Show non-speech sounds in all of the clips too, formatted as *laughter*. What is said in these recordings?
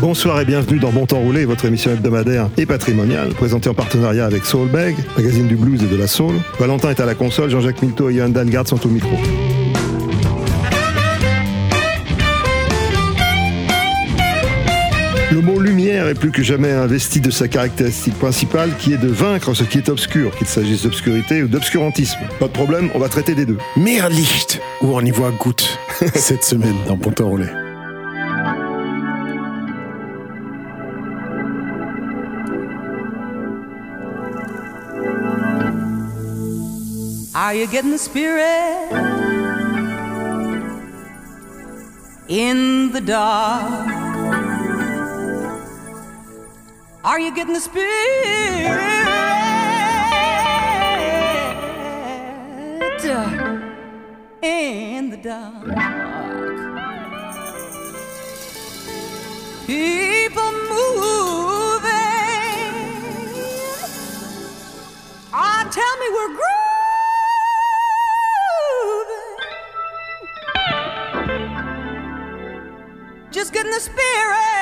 Bonsoir et bienvenue dans Bon Temps Roulé, votre émission hebdomadaire et patrimoniale, présentée en partenariat avec Soulbag, magazine du blues et de la soul. Valentin est à la console, Jean-Jacques Milto et Johan Dalgarde sont au micro. Le mot lumière est plus que jamais investi de sa caractéristique principale qui est de vaincre ce qui est obscur, qu'il s'agisse d'obscurité ou d'obscurantisme. Pas de problème, on va traiter des deux. Mehr Licht, où on y voit goutte *laughs* cette semaine dans Bon Are you getting the spirit in the dark? Are you getting the spirit in the dark? People moving. Ah, tell me we're grooving. Spirit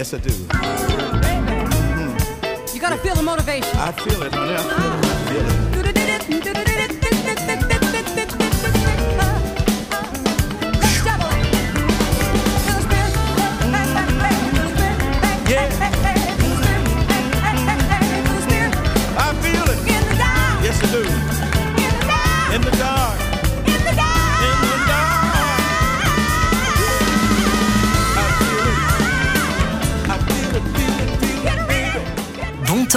Yes, I do. Hmm. You gotta feel the motivation. I feel it, honey. I feel it.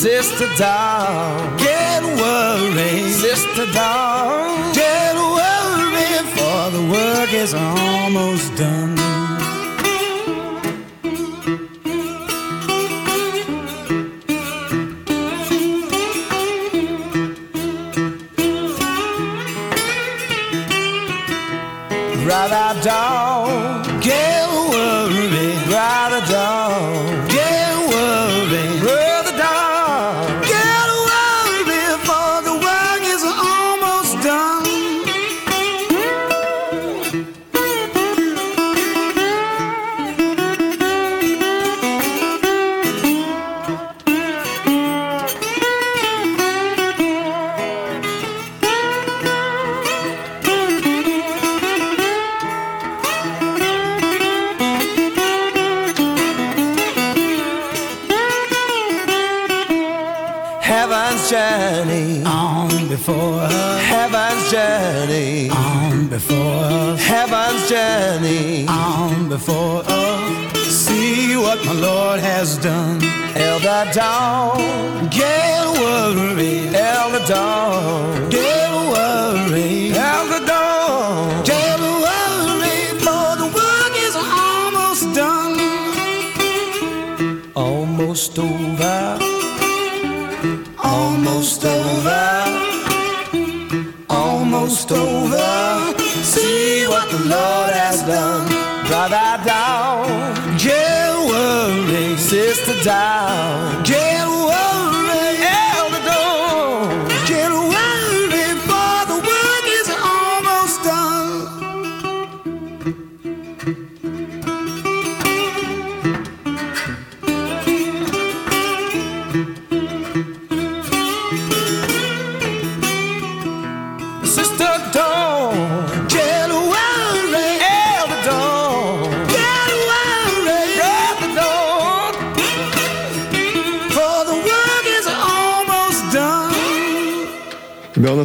Sister down, get worried. Sister down, get worried. For the work is almost done. Journey on before us. See what my Lord has done. Elder Dawn, get worried. Elder Dawn, get worried. Elder Dawn, get worried. For the work is almost done. Almost over almost over, almost over. The Lord has done, brother down, get worried, sister down, get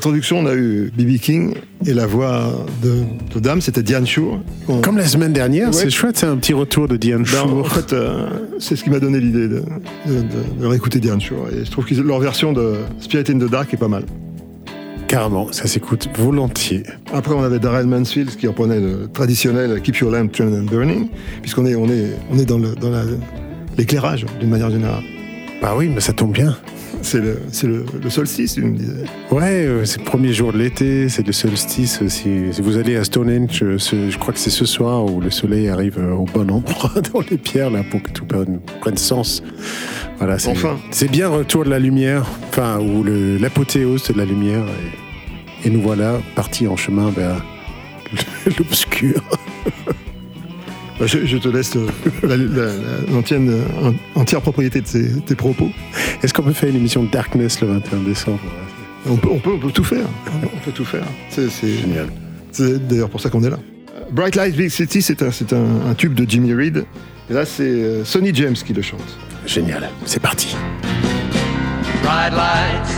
introduction, on a eu B.B. King et la voix de, de Dame, c'était Diane Shure. On- Comme la semaine dernière, Ouais. c'est chouette, c'est un petit retour de Diane Ben, en Shure. fait, euh, c'est ce qui m'a donné l'idée de, de- de- de réécouter Diane Shure. Et je trouve que leur version de Spirit in the Dark est pas mal. Carrément, ça s'écoute volontiers. Après, on avait Darrell Mansfield qui reprenait le traditionnel Keep Your Lamp Trimmed and Burning, puisqu'on est, on est, on est dans le- dans l'éclairage d'une manière générale. Bah oui, mais ça tombe bien. C'est le, c'est le, le solstice, tu me disais. Ouais, euh, c'est le premier jour de l'été, c'est le solstice aussi. Si vous allez à Stonehenge, euh, je crois que c'est ce soir où le soleil arrive euh, au bon endroit *laughs* dans les pierres là pour que tout prenne, prenne sens. Voilà, c'est Enfin. c'est bien retour de la lumière, enfin ou l'apothéose de la lumière. Et, et nous voilà partis en chemin vers *laughs* l'obscur. Bah, je, je te laisse *laughs* la- la- la- l'entienne, euh, en- entière propriété de ces- tes propos. Est-ce qu'on peut faire une émission de Darkness le 21 décembre? On peut, on peut, on peut tout faire. On peut tout faire. C'est, Génial. c'est d'ailleurs pour ça qu'on est là. Bright Lights Big City, c'est un, c'est un, un tube de Jimmy Reed. Et là, c'est euh, Sonny James qui le chante. Génial, c'est parti. Bright lights,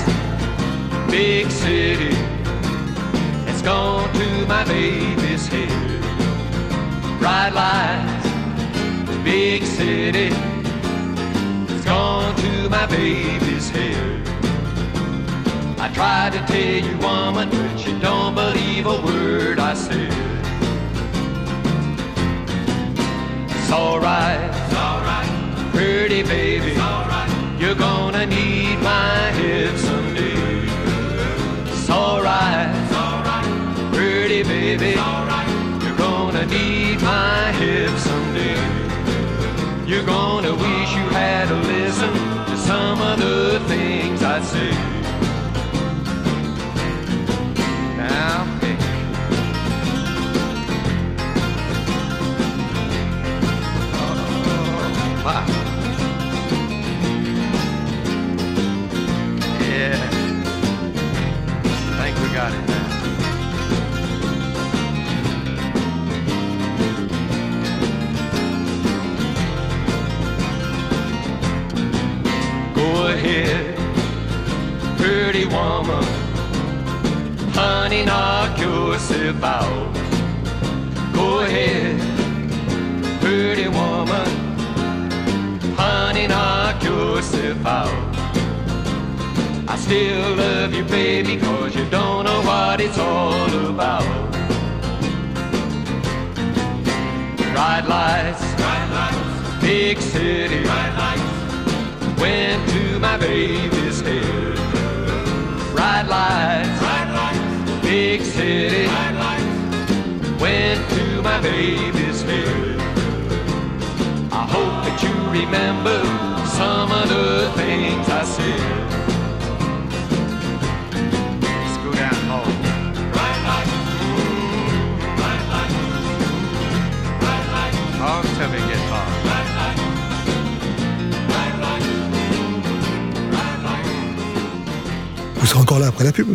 big city. It's gone to my baby's head. Bright lights, big city. It's gone to my baby's head. I tried to tell you, woman, but you don't believe a word I said. It's alright, it's alright, pretty baby. It's alright. You're gonna need my help someday. It's alright, it's alright, pretty baby. My help someday. You're gonna wish you had listened to some of the things I say. Pretty woman. Honey, knock yourself out. Go ahead, pretty woman. Honey, knock yourself out. I still love you, baby, cause you don't know what it's all about. Bright lights, bright lights, big city, bright lights. Went to my baby's head. Bright lights, bright lights, big city, bright lights. Went to my baby's head. I hope that you remember some of the things I said. Let's go Vous serez encore là après la pub.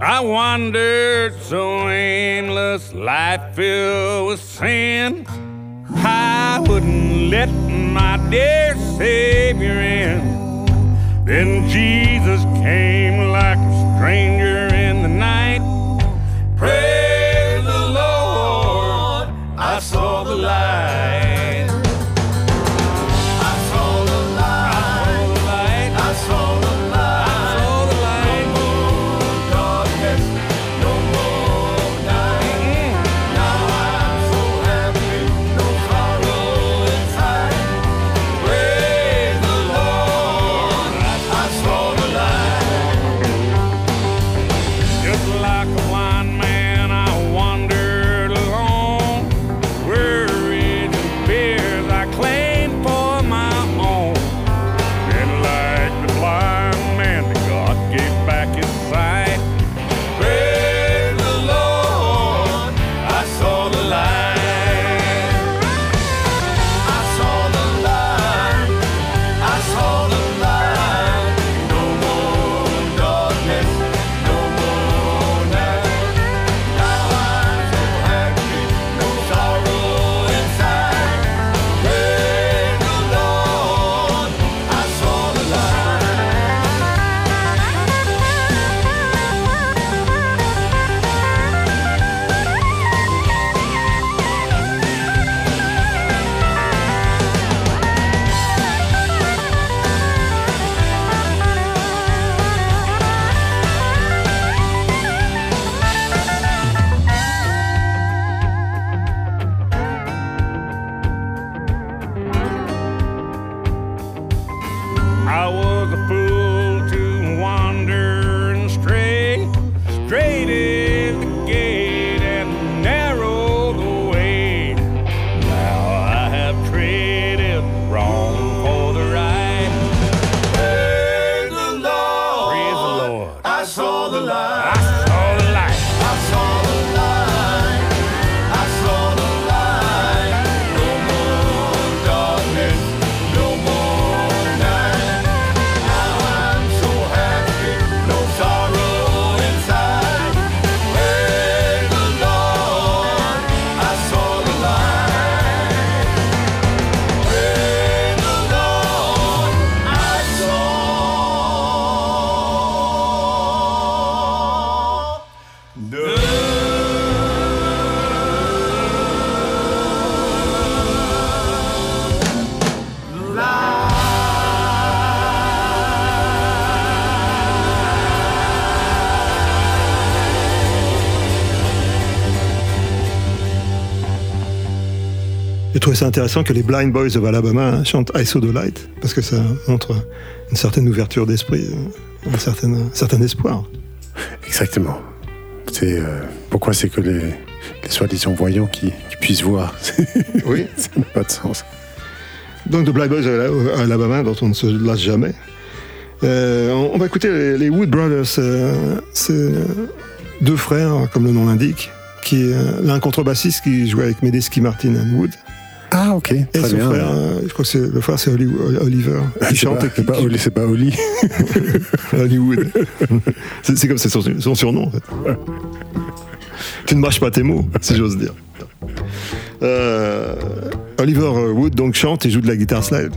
I wandered so aimless, life filled with sin. I wouldn't let my dear Savior in. Then Jesus came like a stranger in the night. Praise the Lord, I saw the light. I was a fool to wander and stray, strayed. Trouvé ça intéressant que les Blind Boys of Alabama chantent I Saw the Light, parce que ça montre une certaine ouverture d'esprit, un certain, un certain espoir. Exactement. C'est euh, pourquoi c'est que les, les soi-disant voyants qui, qui puissent voir? *laughs* Oui. ça n'a pas de sens. Donc, The Blind Boys of Alabama, dont on ne se lasse jamais. Euh, on, on va écouter les, les Wood Brothers. euh, c'est deux frères, comme le nom l'indique, qui l'un contrebassiste qui jouait avec Medeski Martin and Wood. Ah ok, Et très son bien. frère, euh, je crois que c'est le frère, c'est Oli- Oliver, qui C'est chante qui- c'est pas Oli, c'est pas Oli. *laughs* Hollywood. *laughs* c'est c'est comme c'est son, son surnom en fait. *laughs* Tu ne mâches pas tes mots, si j'ose dire. Euh, Oliver Wood donc chante et joue de la guitare slide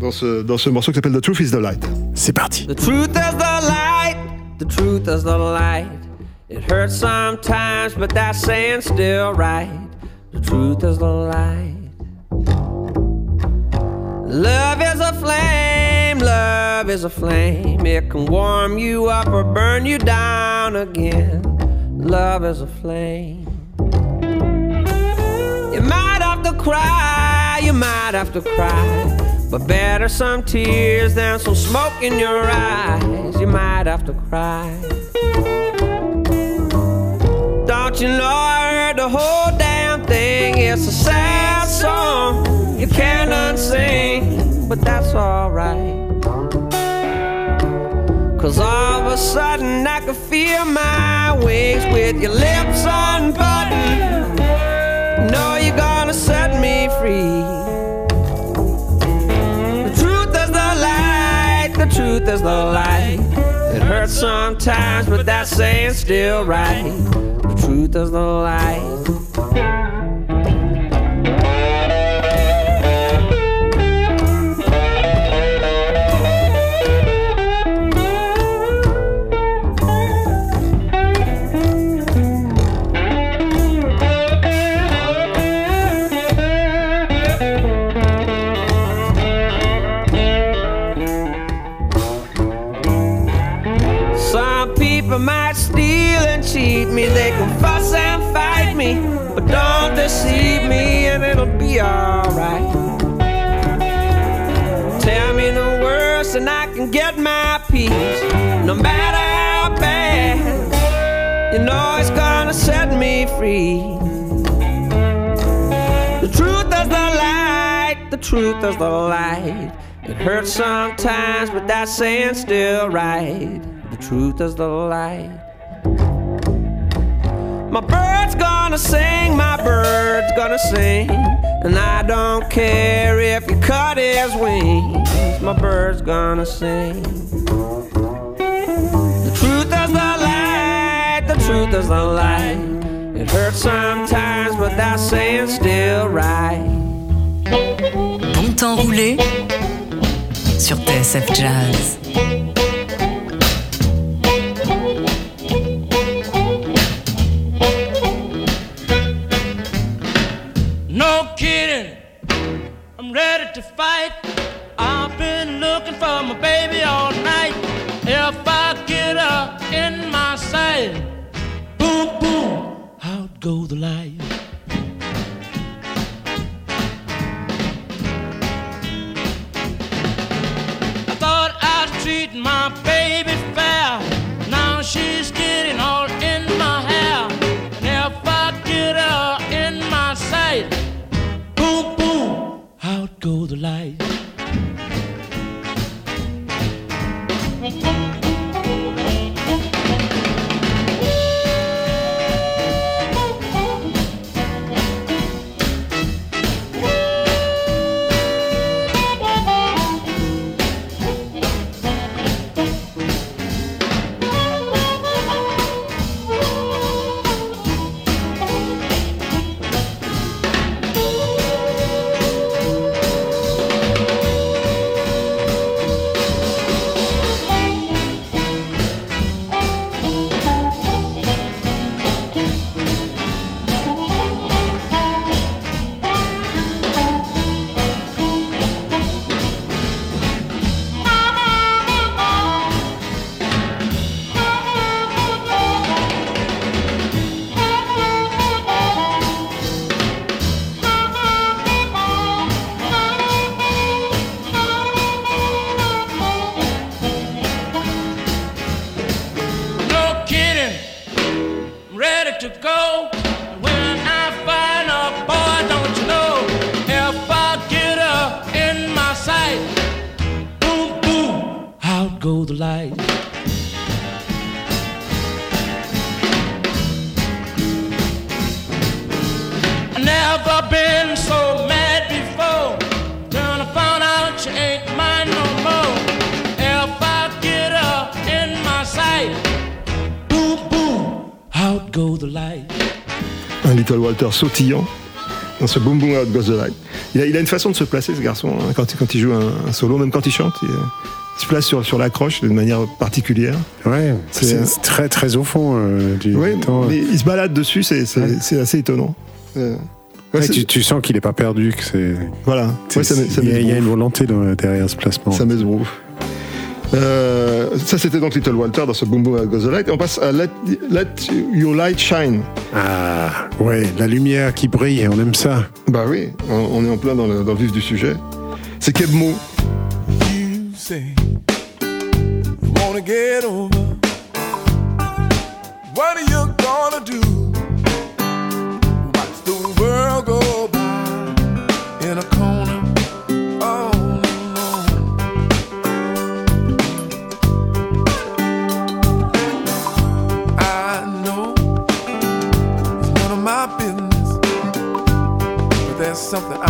dans ce, dans ce morceau qui s'appelle The Truth is the Light. C'est parti. The truth is the light, the truth is the light. It hurts sometimes, but that saying's still right. The truth is the light. Love is a flame, love is a flame. It can warm you up or burn you down again. Love is a flame. You might have to cry, you might have to cry. But better some tears than some smoke in your eyes. You might have to cry. Don't you know I heard the whole damn thing? It's a sad song you cannot sing, but that's alright. Cause all of a sudden I can feel my wings with your lips unbuttoned. Know you're gonna set me free. The truth is the light, the truth is the light. It hurts sometimes, but that saying's still right. The truth is the light. And me. They can fuss and fight me, but don't deceive me, and it'll be alright. Tell me the worst, and I can get my peace, no matter how bad. You know it's gonna set me free. The truth is the light, the truth is the light. It hurts sometimes, but that's saying's still right. The truth is the light. Gonna sing, my bird's gonna sing. And I don't care if you cut his wings, my bird's gonna sing. The truth is the light, the truth is the light. It hurts sometimes, but that saying's still right. Bon temps roulé sur TSF Jazz. I'm ready to fight. I've been looking for my baby all night. If I get her in my sight, boom, boom, out go the light. Go the light. Little Walter sautillant dans ce Boom Boom Out Goes the Light. Il a, il a une façon de se placer, ce garçon, hein, quand, il- quand il joue un, un solo, même quand il chante. Il, euh, il se place sur, sur la croche d'une manière particulière. Ouais, C'est- c'est très très au fond euh, du Ouais, du temps. mais il se balade dessus, c'est assez étonnant. Euh, ouais, tu, tu sens qu'il est pas perdu, que c'est. Voilà, il y, a- y une volonté dans- derrière ce placement. Ça groove. Euh, ça, c'était donc Little Walter dans ce Boom Boom Goes the Light. Et on passe à Let, Let Your Light Shine. Ah, ouais, la lumière qui brille, on aime ça. Bah oui, on, on est en plein dans le, dans le vif du sujet. C'est Kebmo. You say you wanna get over. What are you gonna do? Watch the world go by in a corner. Something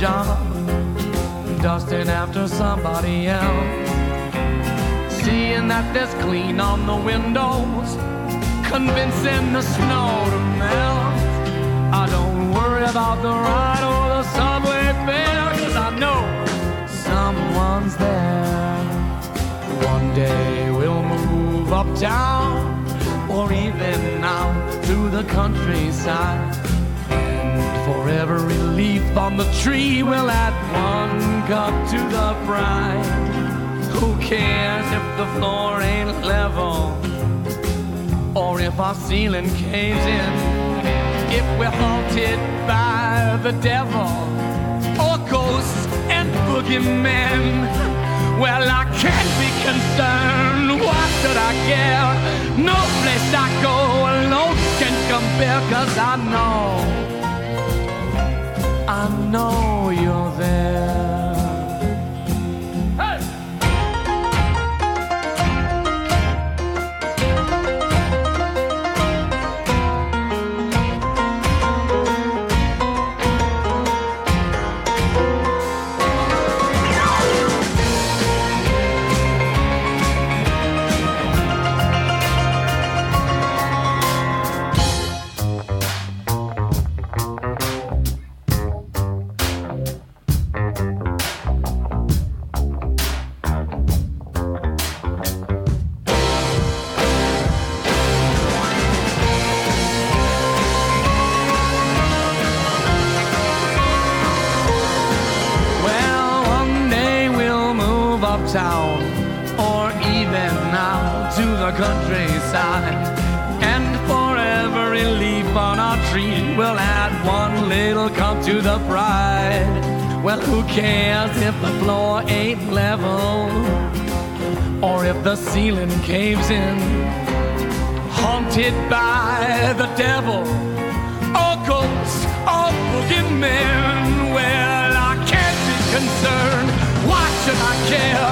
job, dusting after somebody else. Seeing that there's clean on the windows, convincing the snow to melt. I don't worry about the ride or the subway fare, cause I know someone's there. One day we'll move uptown or even out to the countryside. For every leaf on the tree, we'll add one cup to the bride. Who cares if the floor ain't level or if our ceiling caves in? If we're haunted by the devil or ghosts and boogeymen, well, I can't be concerned. Why should I care? No place I go alone can compare, cause I know, I know you're there. Ceiling caves in? Haunted by the devil or ghosts oh, or boogeymen. Well, I can't be concerned. Why should I care?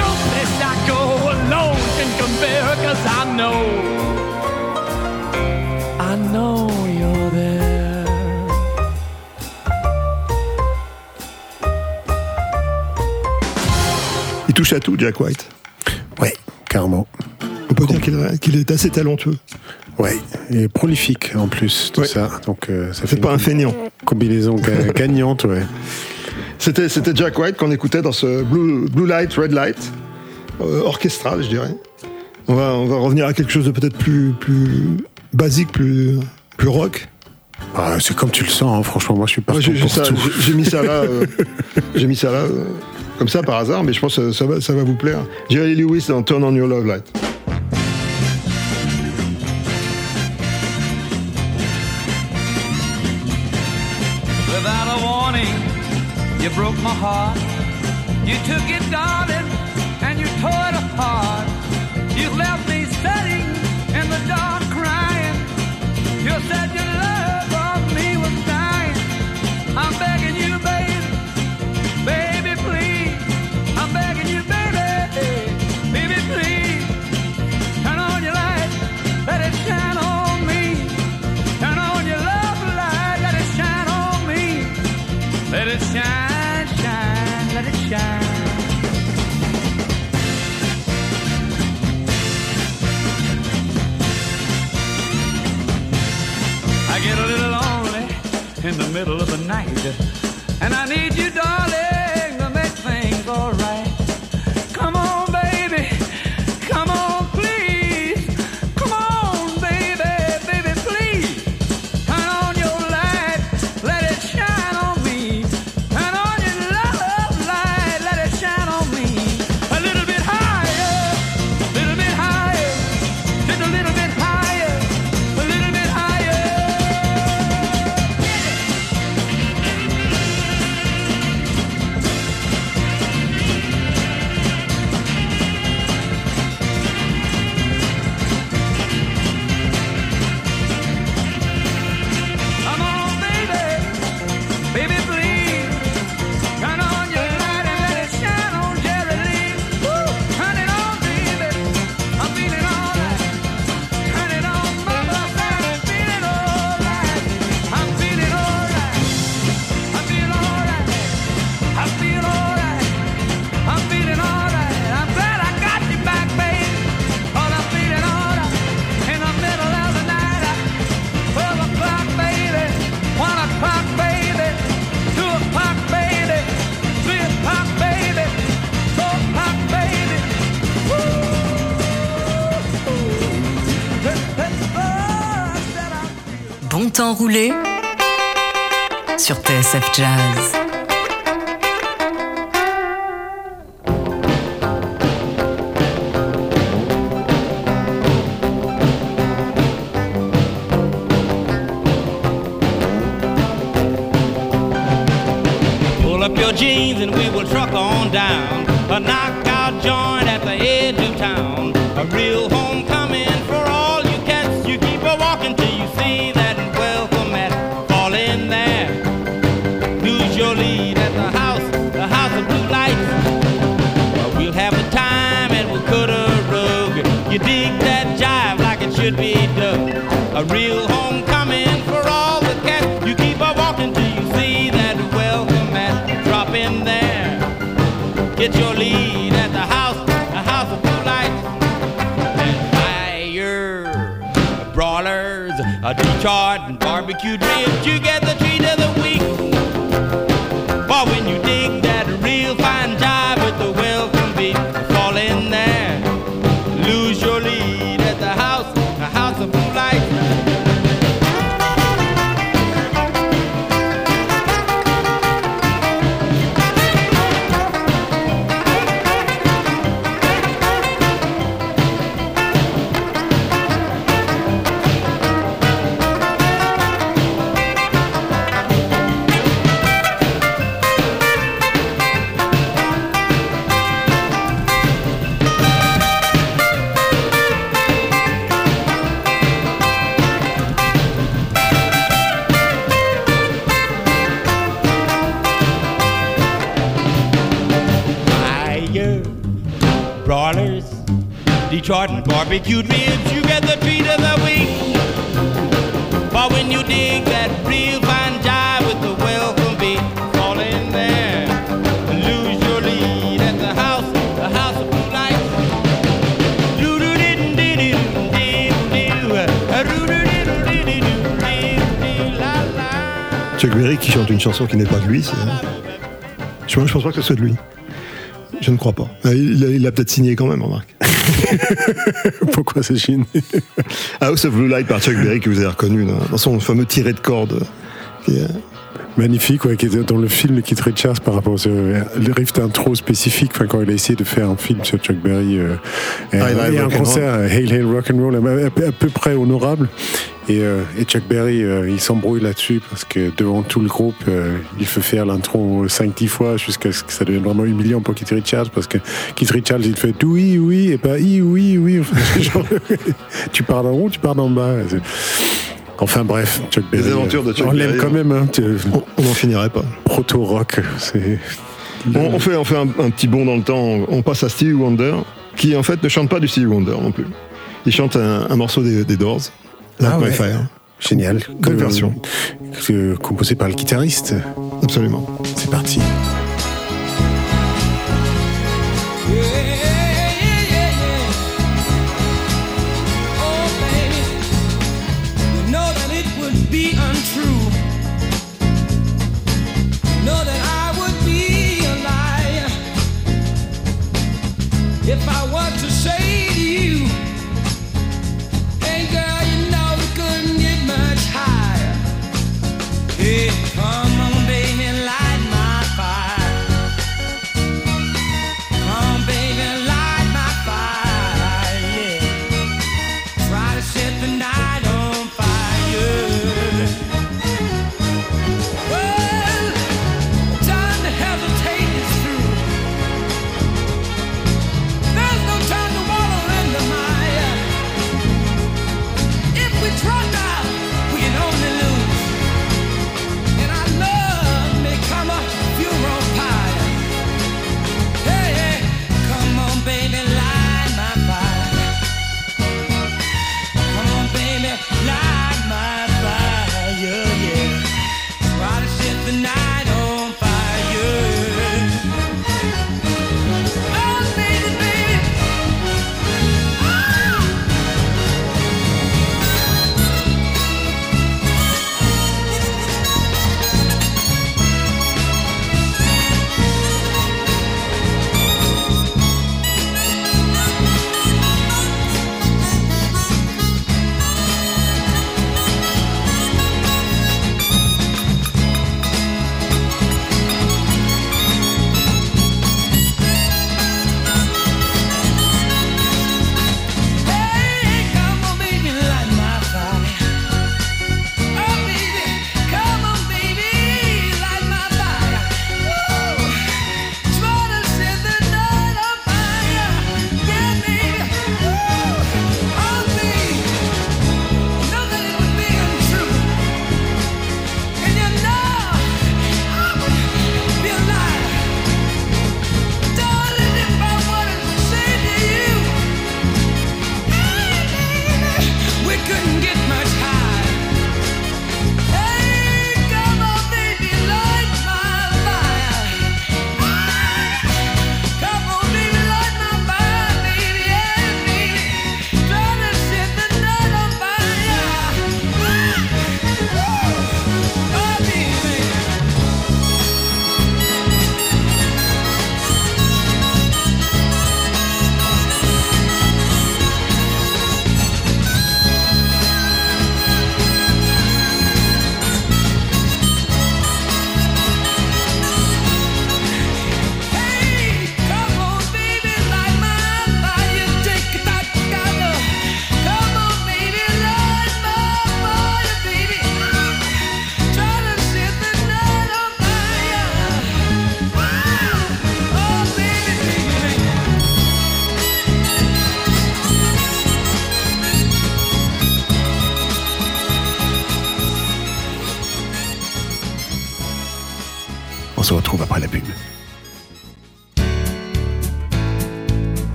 No place I go alone can compare, cause I know, I know you're there. Touche à tout, Jack White. On peut dire qu'il est assez talentueux. Ouais, et prolifique en plus, tout ça. Donc, euh, ça fait pas une un feignant. Combinaison ga- *laughs* gagnante, ouais. C'était, c'était Jack White qu'on écoutait dans ce Blue, Blue Light, Red Light, euh, orchestral, je dirais. On va, on va revenir à quelque chose de peut-être plus, plus basique, plus, plus rock. Ah, c'est comme tu le sens, hein, franchement, moi je suis partant j'ai, mis ça là, euh, *laughs* j'ai mis ça là, comme ça par hasard, mais je pense que ça va, ça va vous plaire. Jerry Lewis dans Turn on Your Love Light. Without a warning, you broke my heart. You took it, darling, and you tore it apart. You left me in the middle of the night, and I need you, darling, sur TSF Jazz. And barbecued ribs. You get And barbecued ribs. You get the treat of the week. But when you dig that real fine with the welcome fall in there lose your lead at the house, the house of. Chuck Berry qui chante une chanson qui n'est pas de lui, c'est. Je, pense pas que ce soit de lui. Je ne crois pas. Il a peut-être signé quand même, remarque. *laughs* Pourquoi c'est signé House of Blue Light par Chuck Berry que vous avez reconnu dans, son fameux tiré de corde. Magnifique, ouais, qui était dans le film de Keith Richards par rapport au le riff d'intro spécifique, enfin, quand il a essayé de faire un film sur Chuck Berry euh, et, Hail, et un concert Roll. Hail Hail Rock and Roll à, peu- près honorable. Et, euh, et Chuck Berry, euh, il s'embrouille là-dessus parce que devant tout le groupe, euh, il fait faire l'intro 5-10 fois jusqu'à ce que ça devienne vraiment humiliant pour Keith Richards parce que Keith Richards, il fait oui, oui, et pas i, oui, oui. Enfin, *laughs* genre, tu pars d'en haut, tu pars d'en bas. Enfin bref, Chuck Les Berry. aventures de Chuck on l'aime quand hein. même. Hein, On n'en finirait pas. proto-rock. C'est On, on fait, on fait un, un petit bond dans le temps. On passe à Stevie Wonder, qui en fait ne chante pas du Stevie Wonder non plus. Il chante un, un morceau des, des Doors, Light Ah ouais. Fire. génial. Que- version. que- composé par le guitariste. Absolument. C'est parti.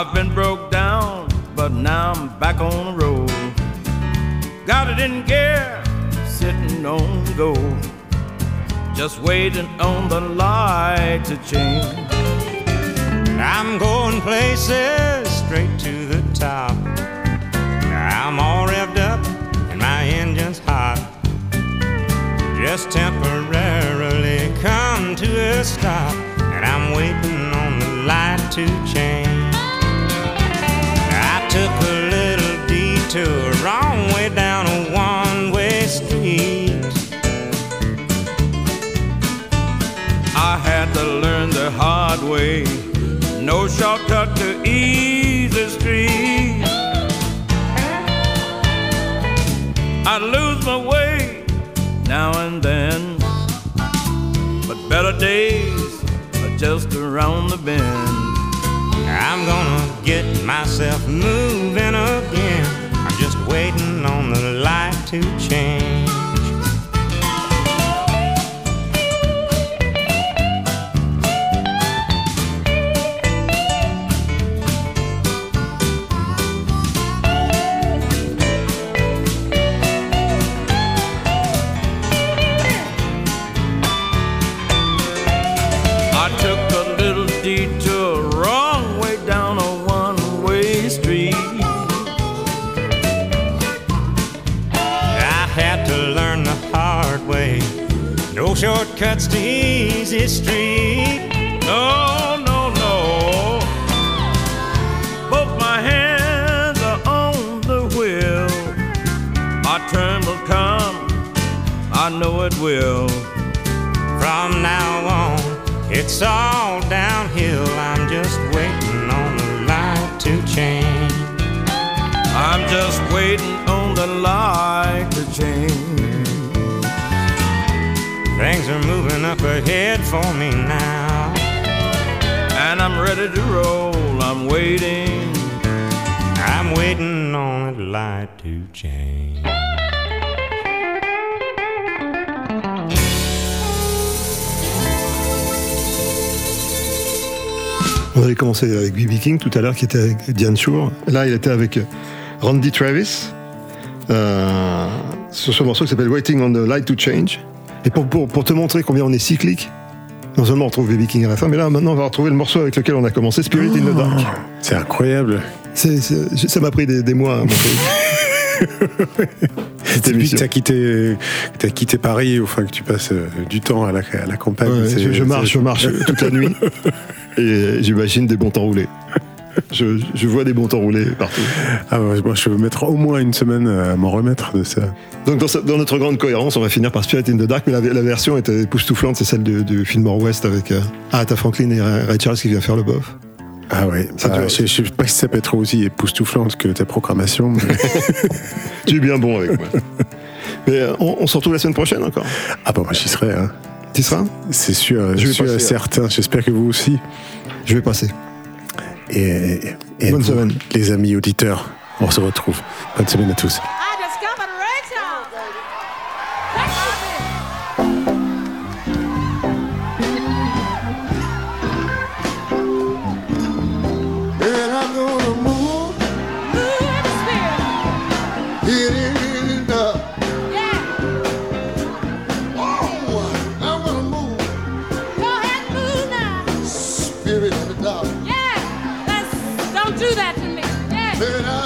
I've been broke down, but now I'm back on the road. Got it in gear, sitting on go. Just waiting on the light to change. I lose my way now and then, but better days are just around the bend. I'm gonna get myself moving again. I'm just waiting on the light to change. Street. No, no, no. Both my hands are on the wheel. My turn will come. I know it will. From now on, it's all are moving up ahead for me now. And I'm ready to roll. I'm waiting. I'm waiting on light to change. On avait commencé avec B.B. King tout à l'heure, qui était avec Diane Shore. Là, il était avec Randy Travis, euh, sur ce morceau qui s'appelle Waiting on the Light to Change. Et pour, pour, pour te montrer combien on est cyclique, non seulement on retrouve B.B. King à la fin, mais là, maintenant, on va retrouver le morceau avec lequel on a commencé, Spirit in the Dark. C'est incroyable. C'est- c'est- ça m'a pris des, des mois à monter. Depuis que t'as quitté, t'as quitté Paris, enfin que tu passes euh, du temps à la, à la campagne. Ouais, je, je marche, je marche *laughs* toute la nuit et j'imagine des bons temps roulés. Je, je vois des bons temps roulés partout. Ah moi, je vais mettre au moins une semaine à m'en remettre de ça. Donc dans, notre grande cohérence, on va finir par Spirit in the Dark, mais la, la version était époustouflante, c'est celle de- du film West avec euh, Aretha Franklin et Ray Charles qui vient faire le bof. Ah ouais, Ça, bah, je, je sais pas si ça peut être aussi époustouflante que ta programmation. mais- *laughs* Tu es bien bon avec moi. Mais euh, on, on se retrouve la semaine prochaine encore. ah bah moi j'y serai. Hein. Tu seras? C'est sûr, Je suis passer, certain. J'espère que vous aussi. Je vais passer. Et, et Bonne vous, semaine. les amis auditeurs, on se retrouve. Bonne semaine à tous. Me. Yeah.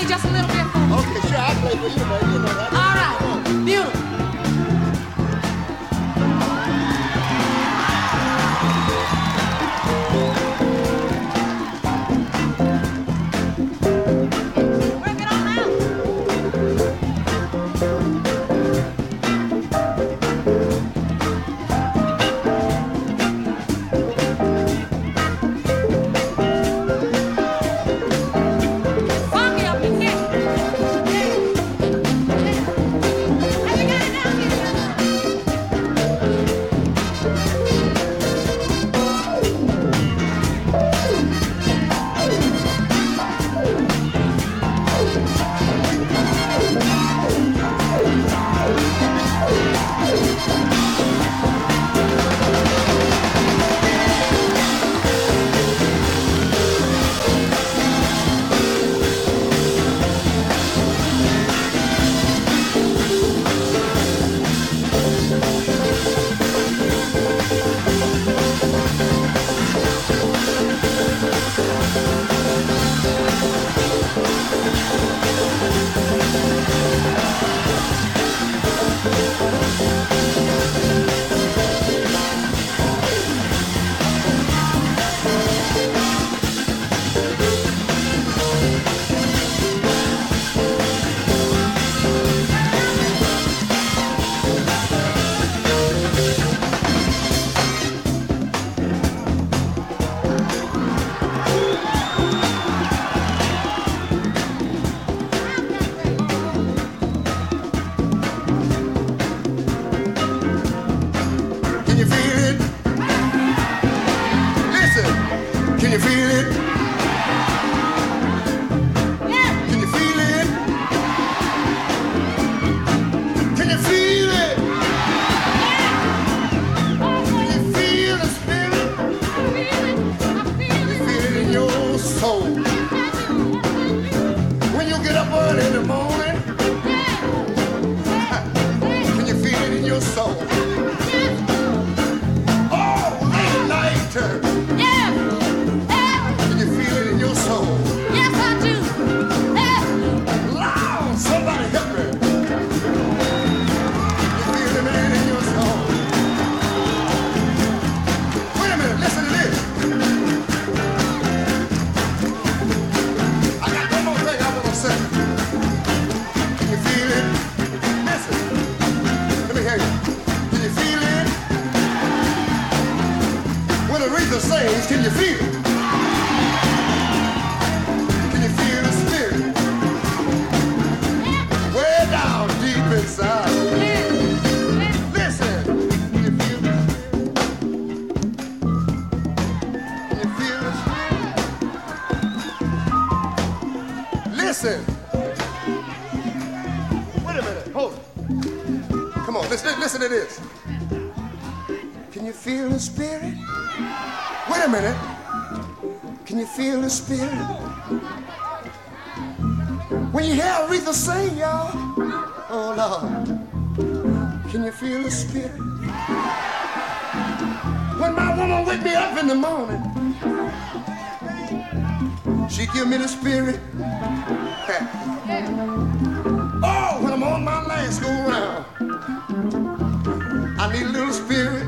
Play just a little bit for me? Okay, sure, I'll play for you. You know listen, to this. Can you feel the spirit? Wait a minute. Can you feel the spirit? When you hear Aretha sing, y'all, oh Lord, can you feel the spirit? When my woman wake me up in the morning, she give me the spirit. *laughs* Oh, when I'm on my last go round, I little spirit.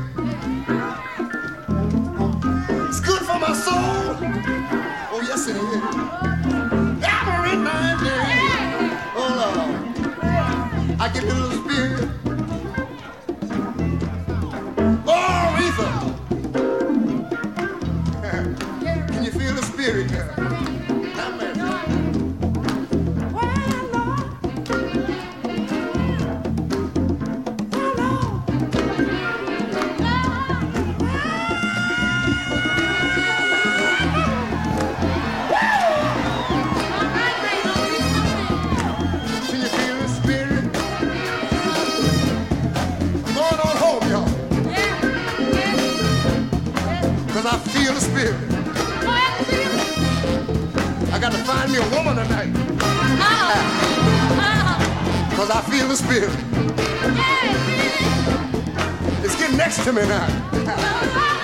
Feel the spirit. I got to find me a woman tonight. Cause I feel the spirit. It's getting next to me now.